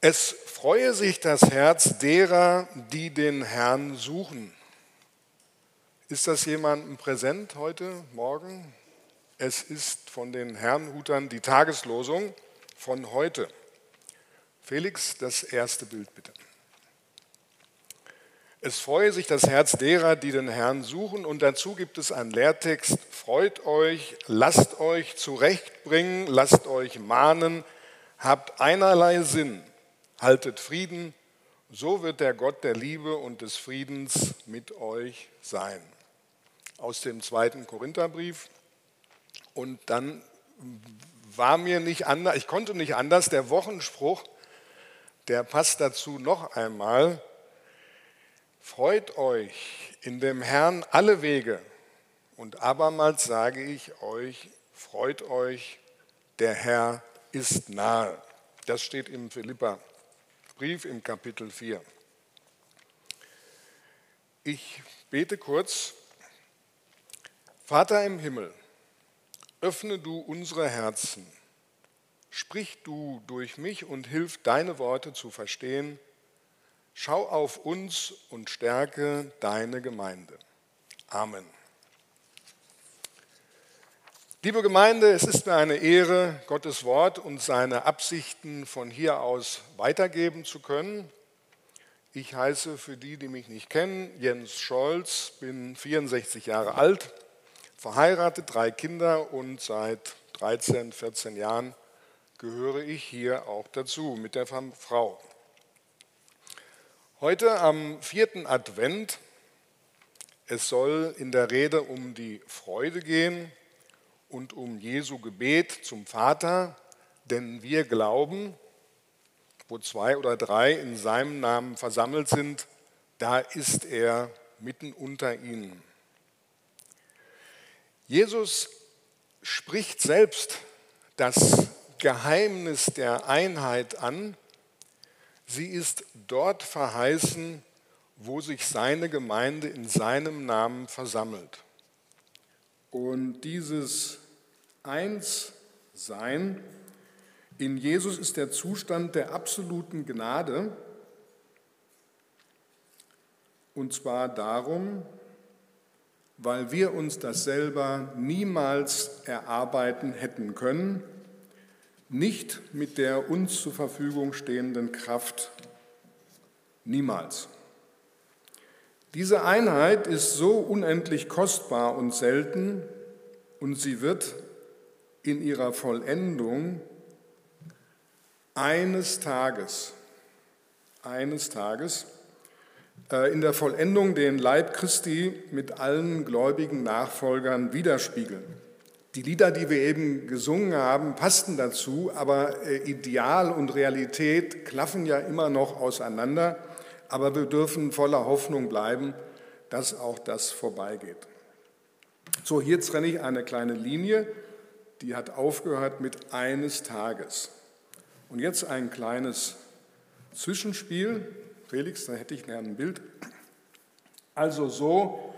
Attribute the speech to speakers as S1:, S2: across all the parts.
S1: Es freue sich das Herz derer, die den Herrn suchen. Ist das jemandem präsent heute, morgen? Es ist von den Herrnhutern die Tageslosung von heute. Felix, das erste Bild bitte. Es freue sich das Herz derer, die den Herrn suchen, und dazu gibt es einen Lehrtext. Freut euch, lasst euch zurechtbringen, lasst euch mahnen, habt einerlei Sinn, haltet Frieden, so wird der Gott der Liebe und des Friedens mit euch sein. Aus dem zweiten Korintherbrief. Und dann war mir nicht anders, ich konnte nicht anders, der Wochenspruch, der passt dazu noch einmal. Freut euch in dem Herrn alle Wege. Und abermals sage ich euch, freut euch, der Herr ist nahe. Das steht im Philippa-Brief im Kapitel 4. Ich bete kurz. Vater im Himmel, öffne du unsere Herzen. Sprich du durch mich und hilf deine Worte zu verstehen Schau auf uns und stärke deine Gemeinde. Amen. Liebe Gemeinde, es ist mir eine Ehre, Gottes Wort und seine Absichten von hier aus weitergeben zu können. Ich heiße für die, die mich nicht kennen, Jens Scholz, bin 64 Jahre alt, verheiratet, drei Kinder und seit 13, 14 Jahren gehöre ich hier auch dazu mit der Frau. Heute am vierten Advent, es soll in der Rede um die Freude gehen und um Jesu Gebet zum Vater, denn wir glauben, wo zwei oder drei in seinem Namen versammelt sind, da ist er mitten unter ihnen. Jesus spricht selbst das Geheimnis der Einheit an Sie ist dort verheißen, wo sich seine Gemeinde in seinem Namen versammelt. Und dieses Einssein in Jesus ist der Zustand der absoluten Gnade. Und zwar darum, weil wir uns das selber niemals erarbeiten hätten können nicht mit der uns zur Verfügung stehenden Kraft. Niemals. Diese Einheit ist so unendlich kostbar und selten und sie wird in ihrer Vollendung eines Tages, eines Tages, äh, in der Vollendung den Leib Christi mit allen gläubigen Nachfolgern widerspiegeln. Die Lieder, die wir eben gesungen haben, passten dazu, aber äh, Ideal und Realität klaffen ja immer noch auseinander. Aber wir dürfen voller Hoffnung bleiben, dass auch das vorbeigeht. So, hier trenne ich eine kleine Linie, die hat aufgehört mit eines Tages. Und jetzt ein kleines Zwischenspiel. Felix, da hätte ich gerne ein Bild. Also so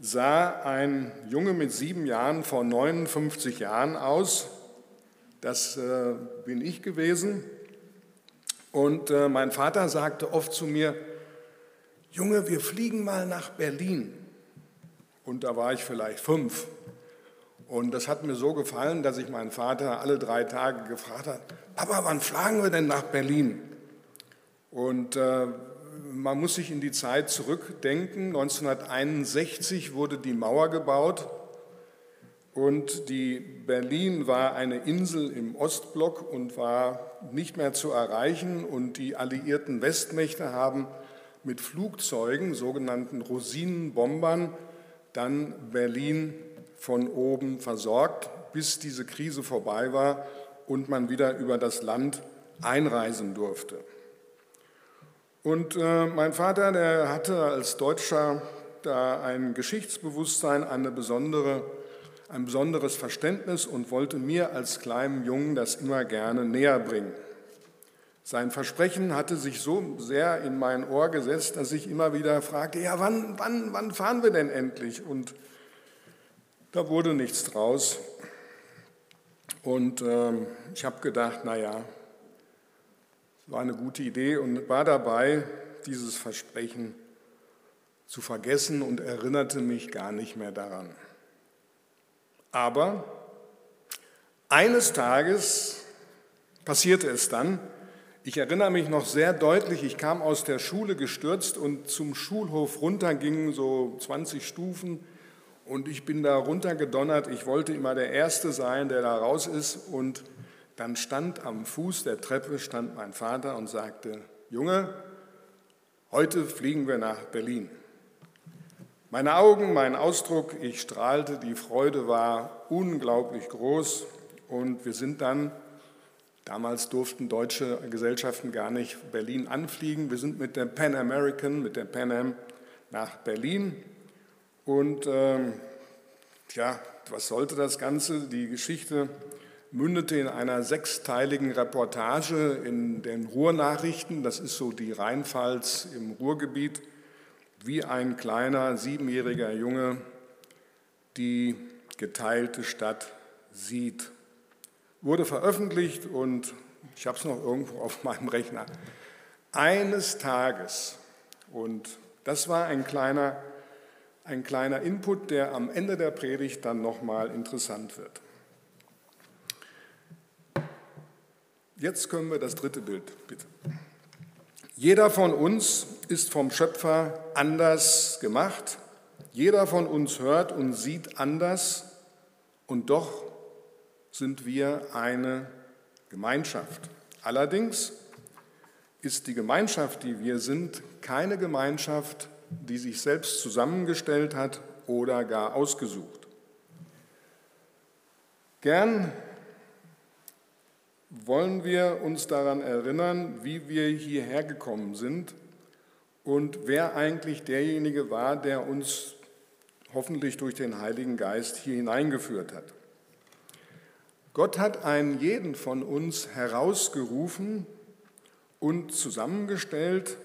S1: sah ein Junge mit sieben Jahren vor 59 Jahren aus. Das äh, bin ich gewesen. Und äh, mein Vater sagte oft zu mir, Junge, wir fliegen mal nach Berlin. Und da war ich vielleicht fünf. Und das hat mir so gefallen, dass ich meinen Vater alle drei Tage gefragt habe, Papa, wann fliegen wir denn nach Berlin? Und äh, man muss sich in die Zeit zurückdenken. 1961 wurde die Mauer gebaut und die Berlin war eine Insel im Ostblock und war nicht mehr zu erreichen. Und die alliierten Westmächte haben mit Flugzeugen, sogenannten Rosinenbombern, dann Berlin von oben versorgt, bis diese Krise vorbei war und man wieder über das Land einreisen durfte. Und äh, mein Vater, der hatte als Deutscher da ein Geschichtsbewusstsein, eine besondere, ein besonderes Verständnis und wollte mir als kleinem Jungen das immer gerne näher bringen. Sein Versprechen hatte sich so sehr in mein Ohr gesetzt, dass ich immer wieder fragte, ja, wann, wann, wann fahren wir denn endlich? Und da wurde nichts draus. Und ähm, ich habe gedacht, naja, war eine gute Idee und war dabei, dieses Versprechen zu vergessen und erinnerte mich gar nicht mehr daran. Aber eines Tages passierte es dann, ich erinnere mich noch sehr deutlich, ich kam aus der Schule gestürzt und zum Schulhof runter gingen so 20 Stufen und ich bin da runtergedonnert. Ich wollte immer der Erste sein, der da raus ist und dann stand am Fuß der Treppe stand mein Vater und sagte, Junge, heute fliegen wir nach Berlin. Meine Augen, mein Ausdruck, ich strahlte, die Freude war unglaublich groß und wir sind dann Damals durften deutsche Gesellschaften gar nicht Berlin anfliegen. Wir sind mit der Pan American, mit der Pan Am nach Berlin. Und ähm, ja, was sollte das Ganze? Die Geschichte mündete in einer sechsteiligen Reportage in den Ruhrnachrichten. Das ist so die Rheinpfalz im Ruhrgebiet, wie ein kleiner siebenjähriger Junge die geteilte Stadt sieht wurde veröffentlicht und ich habe es noch irgendwo auf meinem Rechner. Eines Tages, und das war ein kleiner, ein kleiner Input, der am Ende der Predigt dann nochmal interessant wird. Jetzt können wir das dritte Bild, bitte. Jeder von uns ist vom Schöpfer anders gemacht. Jeder von uns hört und sieht anders und doch sind wir eine Gemeinschaft. Allerdings ist die Gemeinschaft, die wir sind, keine Gemeinschaft, die sich selbst zusammengestellt hat oder gar ausgesucht. Gern wollen wir uns daran erinnern, wie wir hierher gekommen sind und wer eigentlich derjenige war, der uns hoffentlich durch den Heiligen Geist hier hineingeführt hat. Gott hat einen jeden von uns herausgerufen und zusammengestellt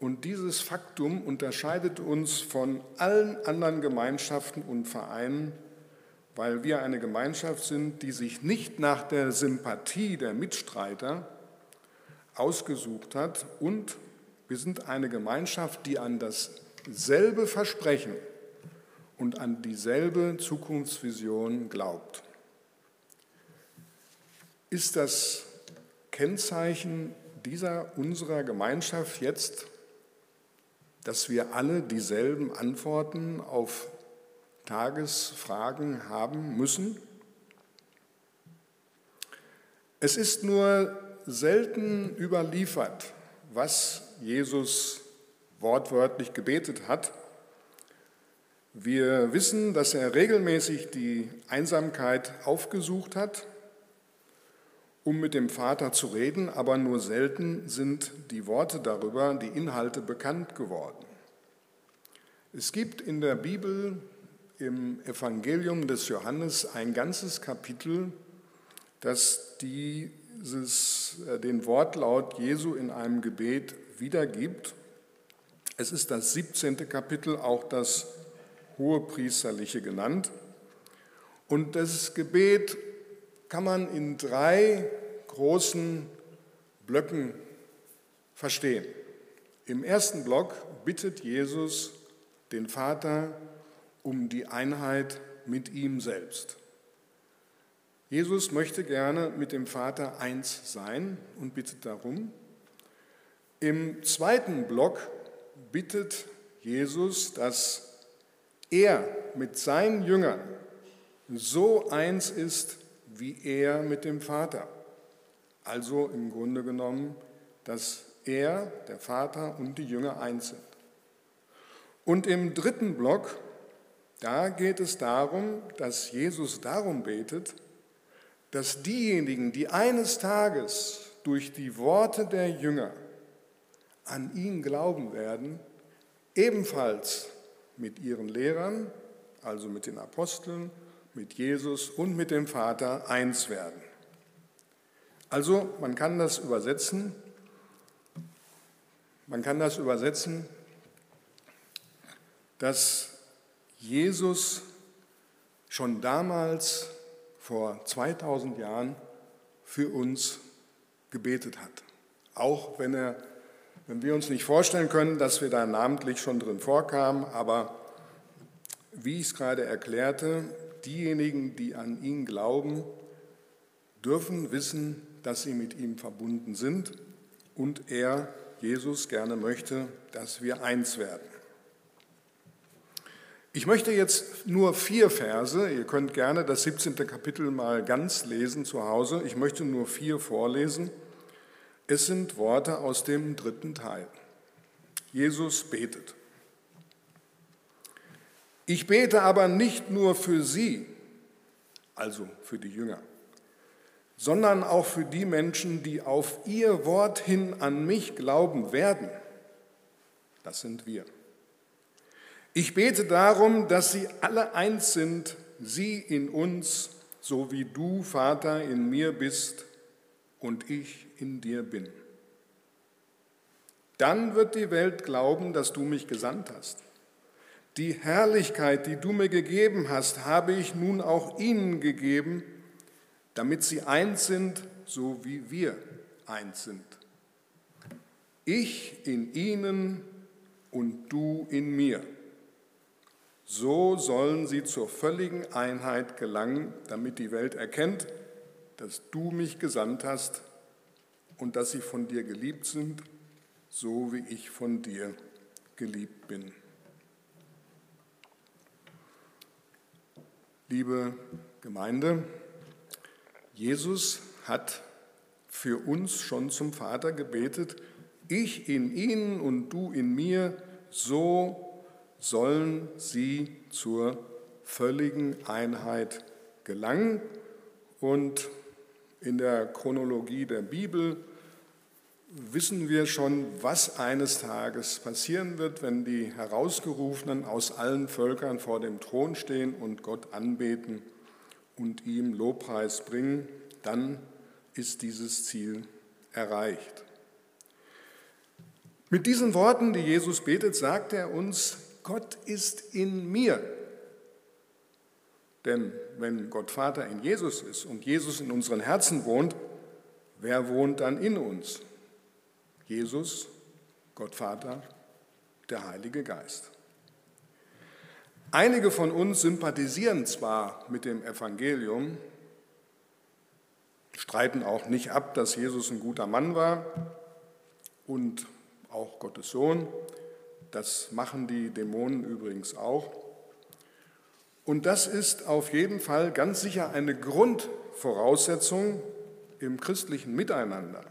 S1: und dieses Faktum unterscheidet uns von allen anderen Gemeinschaften und Vereinen, weil wir eine Gemeinschaft sind, die sich nicht nach der Sympathie der Mitstreiter ausgesucht hat und wir sind eine Gemeinschaft, die an dasselbe Versprechen und an dieselbe Zukunftsvision glaubt. Ist das Kennzeichen dieser unserer Gemeinschaft jetzt, dass wir alle dieselben Antworten auf Tagesfragen haben müssen? Es ist nur selten überliefert, was Jesus wortwörtlich gebetet hat. Wir wissen, dass er regelmäßig die Einsamkeit aufgesucht hat um mit dem Vater zu reden, aber nur selten sind die Worte darüber, die Inhalte bekannt geworden. Es gibt in der Bibel im Evangelium des Johannes ein ganzes Kapitel, das dieses, äh, den Wortlaut Jesu in einem Gebet wiedergibt. Es ist das 17. Kapitel, auch das Hohepriesterliche genannt. Und das Gebet kann man in drei großen Blöcken verstehen. Im ersten Block bittet Jesus den Vater um die Einheit mit ihm selbst. Jesus möchte gerne mit dem Vater eins sein und bittet darum. Im zweiten Block bittet Jesus, dass er mit seinen Jüngern so eins ist, wie er mit dem Vater. Also im Grunde genommen, dass er, der Vater und die Jünger eins sind. Und im dritten Block, da geht es darum, dass Jesus darum betet, dass diejenigen, die eines Tages durch die Worte der Jünger an ihn glauben werden, ebenfalls mit ihren Lehrern, also mit den Aposteln mit Jesus und mit dem Vater eins werden. Also man kann das übersetzen, man kann das übersetzen, dass Jesus schon damals vor 2000 Jahren für uns gebetet hat. auch wenn, er, wenn wir uns nicht vorstellen können, dass wir da namentlich schon drin vorkamen, aber wie ich es gerade erklärte, diejenigen, die an ihn glauben, dürfen wissen, dass sie mit ihm verbunden sind und er, Jesus, gerne möchte, dass wir eins werden. Ich möchte jetzt nur vier Verse, ihr könnt gerne das 17. Kapitel mal ganz lesen zu Hause, ich möchte nur vier vorlesen. Es sind Worte aus dem dritten Teil. Jesus betet. Ich bete aber nicht nur für sie, also für die Jünger, sondern auch für die Menschen, die auf ihr Wort hin an mich glauben werden. Das sind wir. Ich bete darum, dass sie alle eins sind, sie in uns, so wie du, Vater, in mir bist und ich in dir bin. Dann wird die Welt glauben, dass du mich gesandt hast. Die Herrlichkeit, die du mir gegeben hast, habe ich nun auch ihnen gegeben, damit sie eins sind, so wie wir eins sind. Ich in ihnen und du in mir so sollen sie zur völligen Einheit gelangen, damit die Welt erkennt, dass du mich gesandt hast und dass sie von dir geliebt sind, so wie ich von dir geliebt bin. Liebe Gemeinde, Jesus hat für uns schon zum Vater gebetet, ich in ihnen und du in mir, so sollen sie zur völligen Einheit gelangen. Und in der Chronologie der Bibel wissen wir schon, was eines Tages passieren wird, wenn die Herausgerufenen aus allen Völkern vor dem Thron stehen und Gott anbeten und ihm Lobpreis bringen. Dann ist dieses Ziel erreicht. Mit diesen Worten, die Jesus betet, sagt er uns, Gott ist in mir. Denn wenn Gott Vater in Jesus ist und Jesus in unseren Herzen wohnt, wer wohnt dann in uns? Jesus, Gott Vater, der Heilige Geist. Einige von uns sympathisieren zwar mit dem Evangelium, streiten auch nicht ab, dass Jesus ein guter Mann war und auch Gottes Sohn, das machen die Dämonen übrigens auch. Und das ist auf jeden Fall ganz sicher eine Grundvoraussetzung im christlichen Miteinander,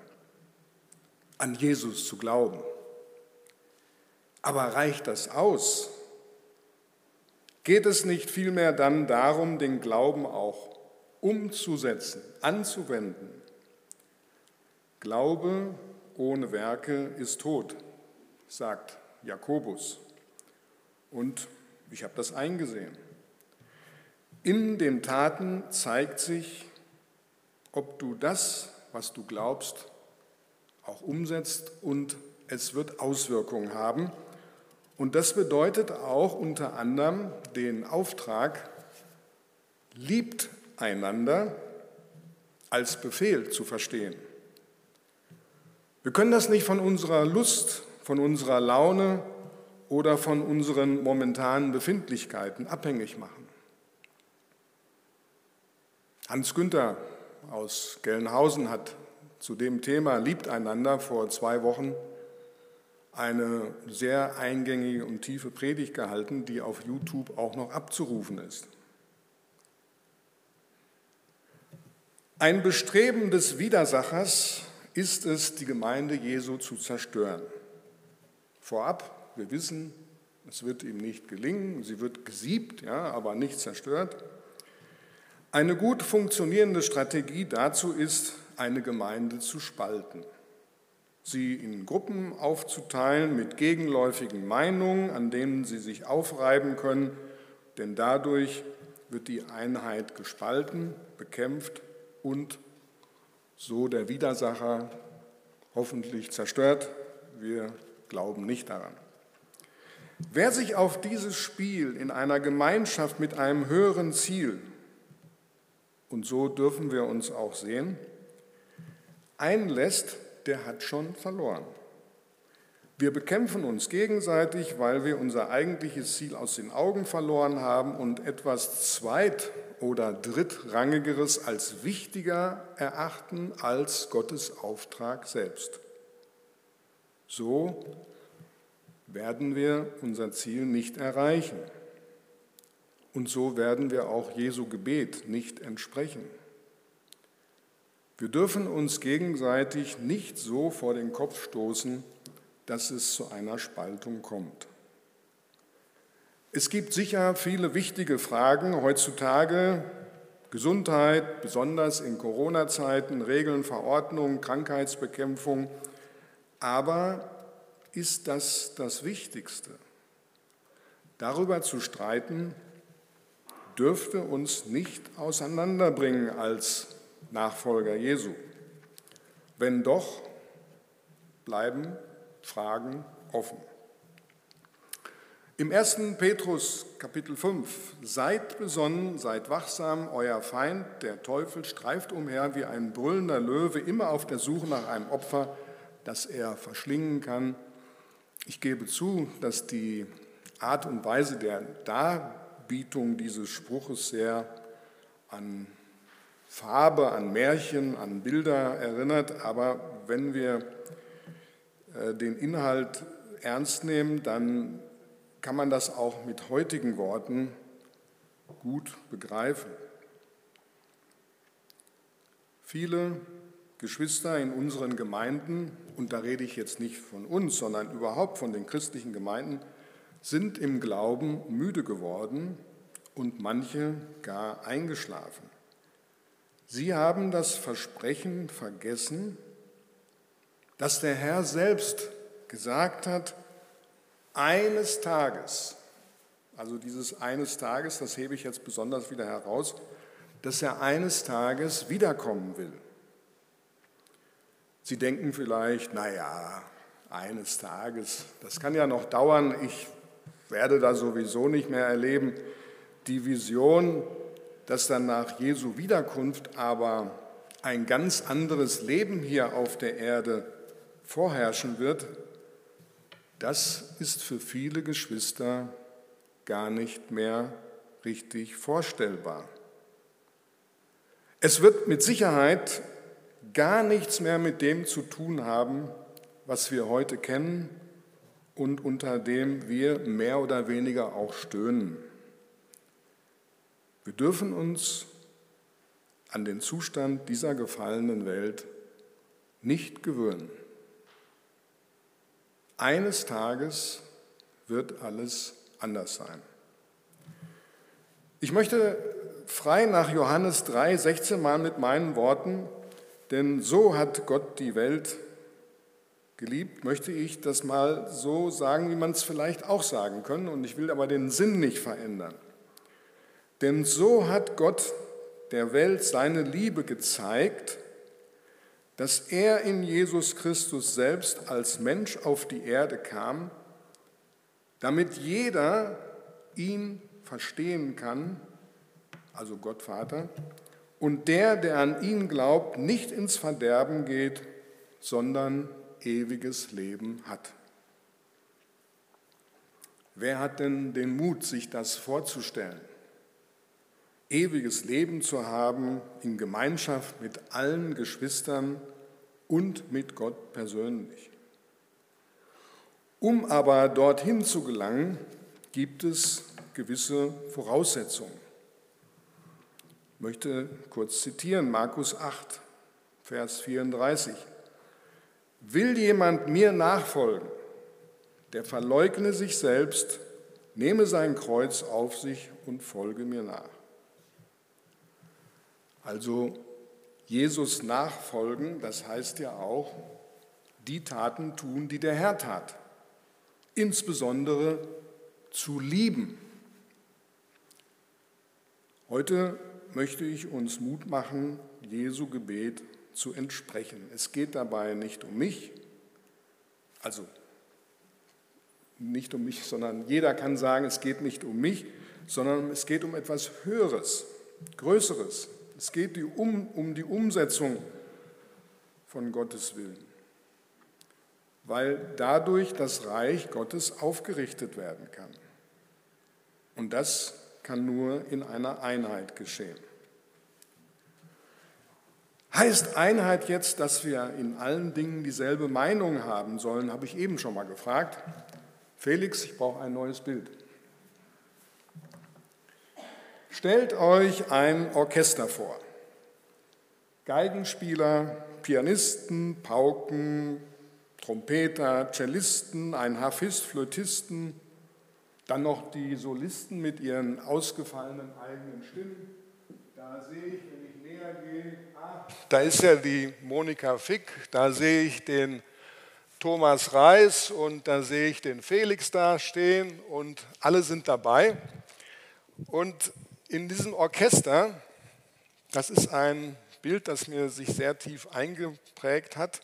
S1: an Jesus zu glauben. Aber reicht das aus? Geht es nicht vielmehr dann darum, den Glauben auch umzusetzen, anzuwenden? Glaube ohne Werke ist tot, sagt Jakobus. Und ich habe das eingesehen. In den Taten zeigt sich, ob du das, was du glaubst, auch umsetzt und es wird Auswirkungen haben. Und das bedeutet auch unter anderem den Auftrag, liebt einander als Befehl zu verstehen. Wir können das nicht von unserer Lust von unserer Laune oder von unseren momentanen Befindlichkeiten abhängig machen. Hans Günther aus Gelnhausen hat zu dem Thema Liebt einander vor zwei Wochen eine sehr eingängige und tiefe Predigt gehalten, die auf YouTube auch noch abzurufen ist. Ein Bestreben des Widersachers ist es, die Gemeinde Jesu zu zerstören. Vorab, wir wissen, es wird ihm nicht gelingen, sie wird gesiebt, ja, aber nicht zerstört. Eine gut funktionierende Strategie dazu ist, eine Gemeinde zu spalten, sie in Gruppen aufzuteilen mit gegenläufigen Meinungen, an denen sie sich aufreiben können, denn dadurch wird die Einheit gespalten, bekämpft und so der Widersacher hoffentlich zerstört. Wir glauben nicht daran. Wer sich auf dieses Spiel in einer Gemeinschaft mit einem höheren Ziel, und so dürfen wir uns auch sehen, einlässt, der hat schon verloren. Wir bekämpfen uns gegenseitig, weil wir unser eigentliches Ziel aus den Augen verloren haben und etwas Zweit- oder Drittrangigeres als wichtiger erachten als Gottes Auftrag selbst. So werden wir unser Ziel nicht erreichen. Und so werden wir auch Jesu Gebet nicht entsprechen. Wir dürfen uns gegenseitig nicht so vor den Kopf stoßen, dass es zu einer Spaltung kommt. Es gibt sicher viele wichtige Fragen heutzutage, Gesundheit, besonders in Corona-Zeiten, Regeln, Verordnungen, Krankheitsbekämpfung. Aber ist das das Wichtigste? Darüber zu streiten, dürfte uns nicht auseinanderbringen als Nachfolger Jesu. Wenn doch, bleiben Fragen offen. Im 1. Petrus Kapitel 5, seid besonnen, seid wachsam, euer Feind, der Teufel, streift umher wie ein brüllender Löwe, immer auf der Suche nach einem Opfer, das er verschlingen kann. Ich gebe zu, dass die Art und Weise der Darbietung dieses Spruches sehr an Farbe, an Märchen, an Bilder erinnert, aber wenn wir äh, den Inhalt ernst nehmen, dann kann man das auch mit heutigen Worten gut begreifen. Viele Geschwister in unseren Gemeinden, und da rede ich jetzt nicht von uns, sondern überhaupt von den christlichen Gemeinden, sind im Glauben müde geworden und manche gar eingeschlafen. Sie haben das Versprechen vergessen, dass der Herr selbst gesagt hat, eines Tages, also dieses eines Tages, das hebe ich jetzt besonders wieder heraus, dass er eines Tages wiederkommen will. Sie denken vielleicht, naja, eines Tages, das kann ja noch dauern, ich werde da sowieso nicht mehr erleben. Die Vision, dass dann nach Jesu Wiederkunft aber ein ganz anderes Leben hier auf der Erde vorherrschen wird, das ist für viele Geschwister gar nicht mehr richtig vorstellbar. Es wird mit Sicherheit gar nichts mehr mit dem zu tun haben, was wir heute kennen und unter dem wir mehr oder weniger auch stöhnen. Wir dürfen uns an den Zustand dieser gefallenen Welt nicht gewöhnen. Eines Tages wird alles anders sein. Ich möchte frei nach Johannes 3, 16 mal mit meinen Worten, denn so hat Gott die Welt geliebt, möchte ich das mal so sagen, wie man es vielleicht auch sagen können, und ich will aber den Sinn nicht verändern. Denn so hat Gott der Welt seine Liebe gezeigt, dass er in Jesus Christus selbst als Mensch auf die Erde kam, damit jeder ihn verstehen kann, also Gott Vater, und der, der an ihn glaubt, nicht ins Verderben geht, sondern ewiges Leben hat. Wer hat denn den Mut, sich das vorzustellen? Ewiges Leben zu haben in Gemeinschaft mit allen Geschwistern und mit Gott persönlich. Um aber dorthin zu gelangen, gibt es gewisse Voraussetzungen. Ich möchte kurz zitieren, Markus 8, Vers 34. Will jemand mir nachfolgen, der verleugne sich selbst, nehme sein Kreuz auf sich und folge mir nach. Also Jesus nachfolgen, das heißt ja auch, die Taten tun, die der Herr tat. Insbesondere zu lieben. Heute möchte ich uns Mut machen, Jesu Gebet zu entsprechen. Es geht dabei nicht um mich, also nicht um mich, sondern jeder kann sagen, es geht nicht um mich, sondern es geht um etwas Höheres, Größeres, es geht um, um die Umsetzung von Gottes Willen. weil dadurch das Reich Gottes aufgerichtet werden kann. Und das kann nur in einer Einheit geschehen. Heißt Einheit jetzt, dass wir in allen Dingen dieselbe Meinung haben sollen, habe ich eben schon mal gefragt. Felix, ich brauche ein neues Bild. Stellt euch ein Orchester vor. Geigenspieler, Pianisten, Pauken, Trompeter, Cellisten, ein Harfist, Flötisten, dann noch die Solisten mit ihren ausgefallenen eigenen Stimmen. Da sehe ich, wenn ich näher gehe, ah, da ist ja die Monika Fick, da sehe ich den Thomas Reis und da sehe ich den Felix da stehen und alle sind dabei. Und in diesem Orchester, das ist ein Bild, das mir sich sehr tief eingeprägt hat.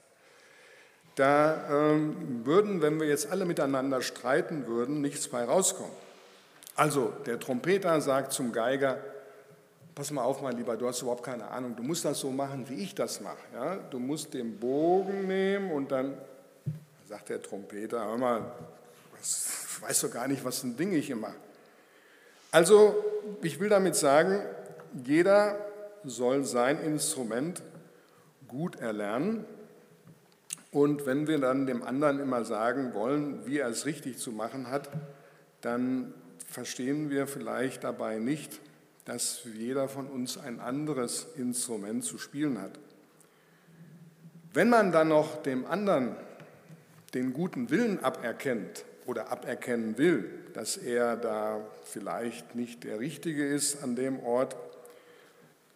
S1: Da ähm, würden, wenn wir jetzt alle miteinander streiten würden, nichts bei rauskommen. Also der Trompeter sagt zum Geiger, pass mal auf, mein Lieber, du hast überhaupt keine Ahnung, du musst das so machen, wie ich das mache. Ja? Du musst den Bogen nehmen und dann sagt der Trompeter, hör mal, was, weißt du gar nicht, was ein Ding ich hier mache. Also ich will damit sagen, jeder soll sein Instrument gut erlernen. Und wenn wir dann dem anderen immer sagen wollen, wie er es richtig zu machen hat, dann verstehen wir vielleicht dabei nicht, dass jeder von uns ein anderes Instrument zu spielen hat. Wenn man dann noch dem anderen den guten Willen aberkennt oder aberkennen will, dass er da vielleicht nicht der Richtige ist an dem Ort,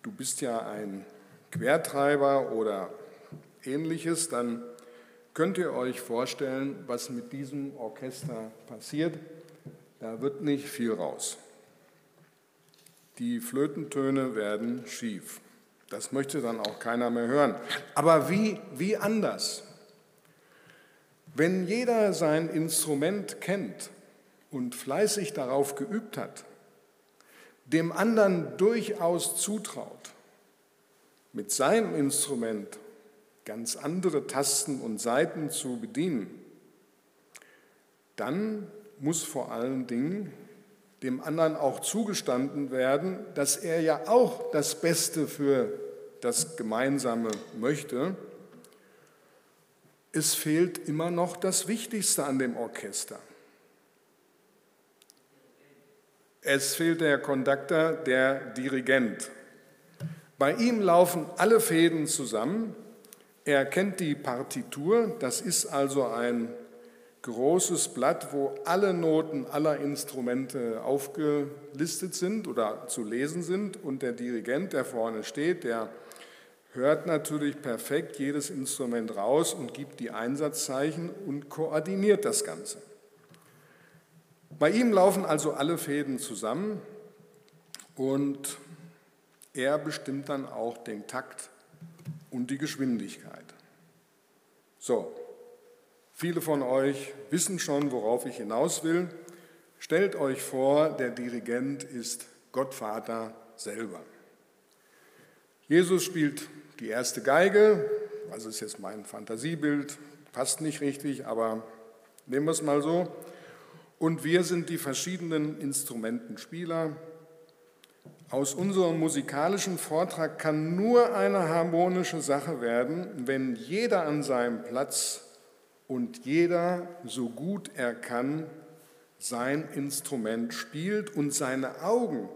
S1: du bist ja ein Quertreiber oder ähnliches, dann könnt ihr euch vorstellen, was mit diesem Orchester passiert. Da wird nicht viel raus. Die Flötentöne werden schief. Das möchte dann auch keiner mehr hören. Aber wie, wie anders? Wenn jeder sein Instrument kennt und fleißig darauf geübt hat, dem anderen durchaus zutraut, mit seinem Instrument ganz andere Tasten und Saiten zu bedienen, dann muss vor allen Dingen dem anderen auch zugestanden werden, dass er ja auch das Beste für das Gemeinsame möchte. Es fehlt immer noch das Wichtigste an dem Orchester. Es fehlt der Konduktor, der Dirigent. Bei ihm laufen alle Fäden zusammen. Er kennt die Partitur, das ist also ein großes Blatt, wo alle Noten aller Instrumente aufgelistet sind oder zu lesen sind. Und der Dirigent, der vorne steht, der hört natürlich perfekt jedes Instrument raus und gibt die Einsatzzeichen und koordiniert das Ganze. Bei ihm laufen also alle Fäden zusammen und er bestimmt dann auch den Takt und die Geschwindigkeit. So, viele von euch wissen schon, worauf ich hinaus will. Stellt euch vor, der Dirigent ist Gottvater selber. Jesus spielt die erste Geige, also ist jetzt mein Fantasiebild, passt nicht richtig, aber nehmen wir es mal so. Und wir sind die verschiedenen Instrumentenspieler. Aus unserem musikalischen Vortrag kann nur eine harmonische Sache werden, wenn jeder an seinem Platz und jeder, so gut er kann, sein Instrument spielt und seine Augen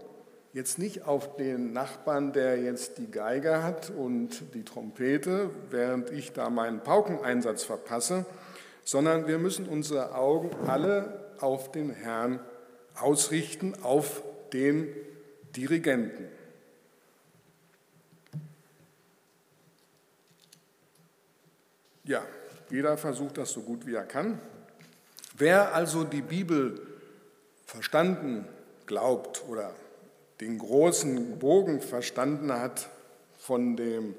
S1: jetzt nicht auf den Nachbarn, der jetzt die Geige hat und die Trompete, während ich da meinen Paukeneinsatz verpasse, sondern wir müssen unsere Augen alle auf den Herrn ausrichten, auf den Dirigenten. Ja, jeder versucht das so gut wie er kann. Wer also die Bibel verstanden glaubt oder den großen Bogen verstanden hat von dem,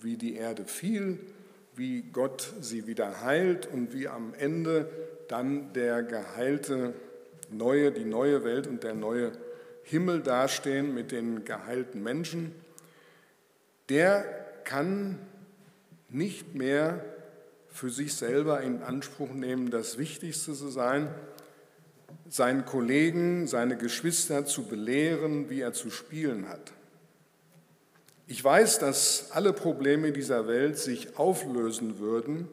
S1: wie die Erde fiel, wie Gott sie wieder heilt und wie am Ende dann der geheilte neue, die neue Welt und der neue Himmel dastehen mit den geheilten Menschen, der kann nicht mehr für sich selber in Anspruch nehmen, das Wichtigste zu sein, seinen Kollegen, seine Geschwister zu belehren, wie er zu spielen hat. Ich weiß, dass alle Probleme dieser Welt sich auflösen würden,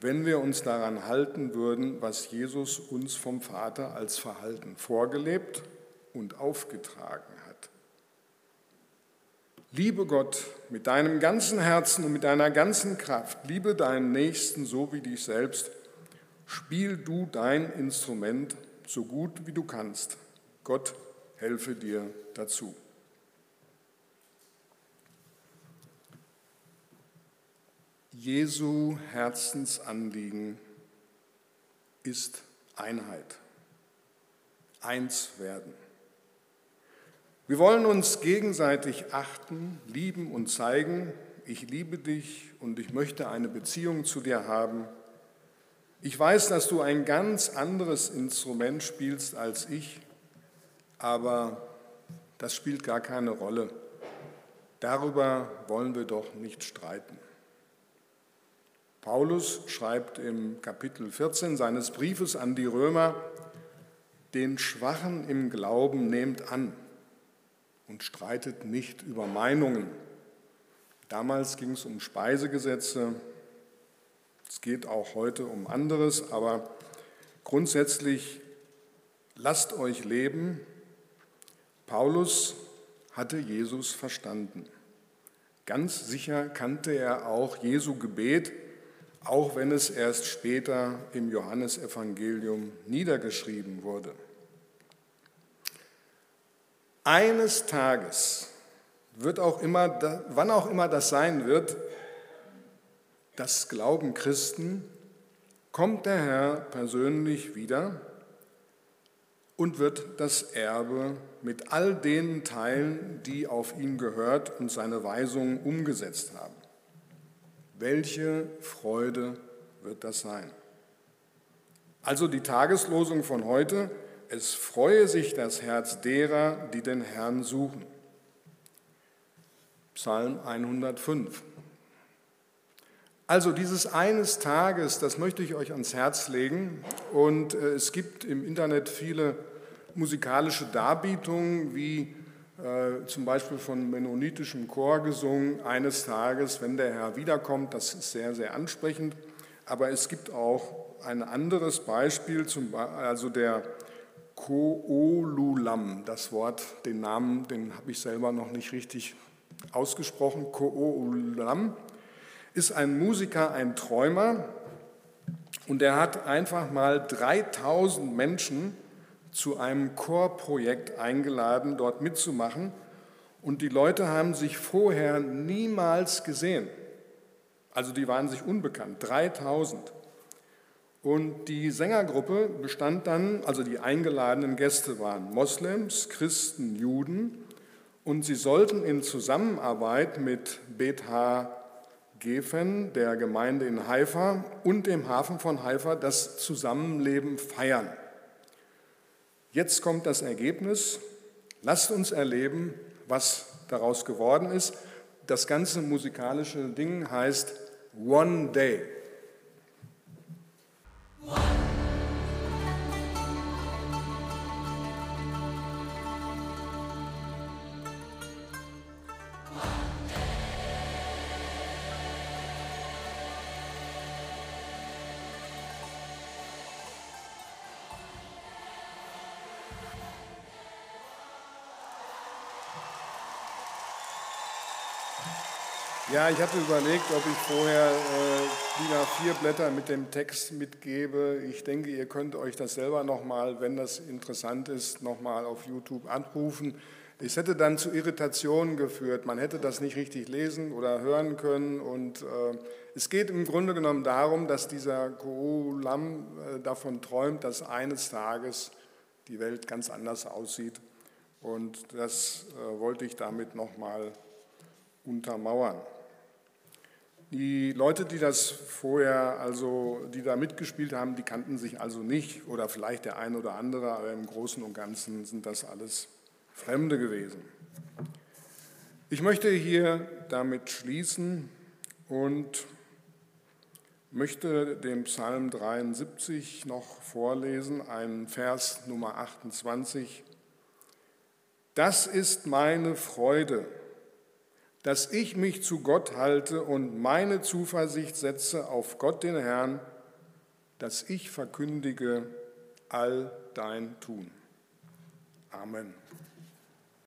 S1: wenn wir uns daran halten würden, was Jesus uns vom Vater als Verhalten vorgelebt und aufgetragen hat. Liebe Gott mit deinem ganzen Herzen und mit deiner ganzen Kraft, liebe deinen Nächsten so wie dich selbst, spiel du dein Instrument so gut wie du kannst. Gott helfe dir dazu. Jesu Herzensanliegen ist Einheit, eins werden. Wir wollen uns gegenseitig achten, lieben und zeigen, ich liebe dich und ich möchte eine Beziehung zu dir haben. Ich weiß, dass du ein ganz anderes Instrument spielst als ich, aber das spielt gar keine Rolle. Darüber wollen wir doch nicht streiten. Paulus schreibt im Kapitel 14 seines Briefes an die Römer, den Schwachen im Glauben nehmt an und streitet nicht über Meinungen. Damals ging es um Speisegesetze, es geht auch heute um anderes, aber grundsätzlich lasst euch leben. Paulus hatte Jesus verstanden. Ganz sicher kannte er auch Jesu Gebet, auch wenn es erst später im Johannesevangelium niedergeschrieben wurde. Eines Tages wird auch immer, wann auch immer das sein wird, das glauben Christen, kommt der Herr persönlich wieder und wird das Erbe mit all denen teilen, die auf ihn gehört und seine Weisungen umgesetzt haben. Welche Freude wird das sein? Also die Tageslosung von heute, es freue sich das Herz derer, die den Herrn suchen. Psalm 105. Also dieses eines Tages, das möchte ich euch ans Herz legen. Und äh, es gibt im Internet viele musikalische Darbietungen, wie äh, zum Beispiel von mennonitischem Chor gesungen, eines Tages, wenn der Herr wiederkommt. Das ist sehr, sehr ansprechend. Aber es gibt auch ein anderes Beispiel, zum, also der Koolulam. Das Wort, den Namen, den habe ich selber noch nicht richtig ausgesprochen. Koolulam ist ein Musiker, ein Träumer. Und er hat einfach mal 3000 Menschen zu einem Chorprojekt eingeladen, dort mitzumachen. Und die Leute haben sich vorher niemals gesehen. Also die waren sich unbekannt, 3000. Und die Sängergruppe bestand dann, also die eingeladenen Gäste waren Moslems, Christen, Juden. Und sie sollten in Zusammenarbeit mit Beth Gefen, der Gemeinde in Haifa und dem Hafen von Haifa das Zusammenleben feiern. Jetzt kommt das Ergebnis. Lasst uns erleben, was daraus geworden ist. Das ganze musikalische Ding heißt One Day. Ja, ich hatte überlegt, ob ich vorher äh, A4 Blätter mit dem Text mitgebe. Ich denke, ihr könnt euch das selber nochmal, wenn das interessant ist, nochmal auf YouTube anrufen. Es hätte dann zu Irritationen geführt. Man hätte das nicht richtig lesen oder hören können. Und äh, es geht im Grunde genommen darum, dass dieser Koulam äh, davon träumt, dass eines Tages die Welt ganz anders aussieht. Und das äh, wollte ich damit nochmal untermauern. Die Leute, die das vorher, also die da mitgespielt haben, die kannten sich also nicht oder vielleicht der eine oder andere, aber im Großen und Ganzen sind das alles Fremde gewesen. Ich möchte hier damit schließen und möchte den Psalm 73 noch vorlesen, einen Vers Nummer 28. Das ist meine Freude, dass ich mich zu Gott halte und meine Zuversicht setze auf Gott den Herrn, dass ich verkündige all dein Tun. Amen.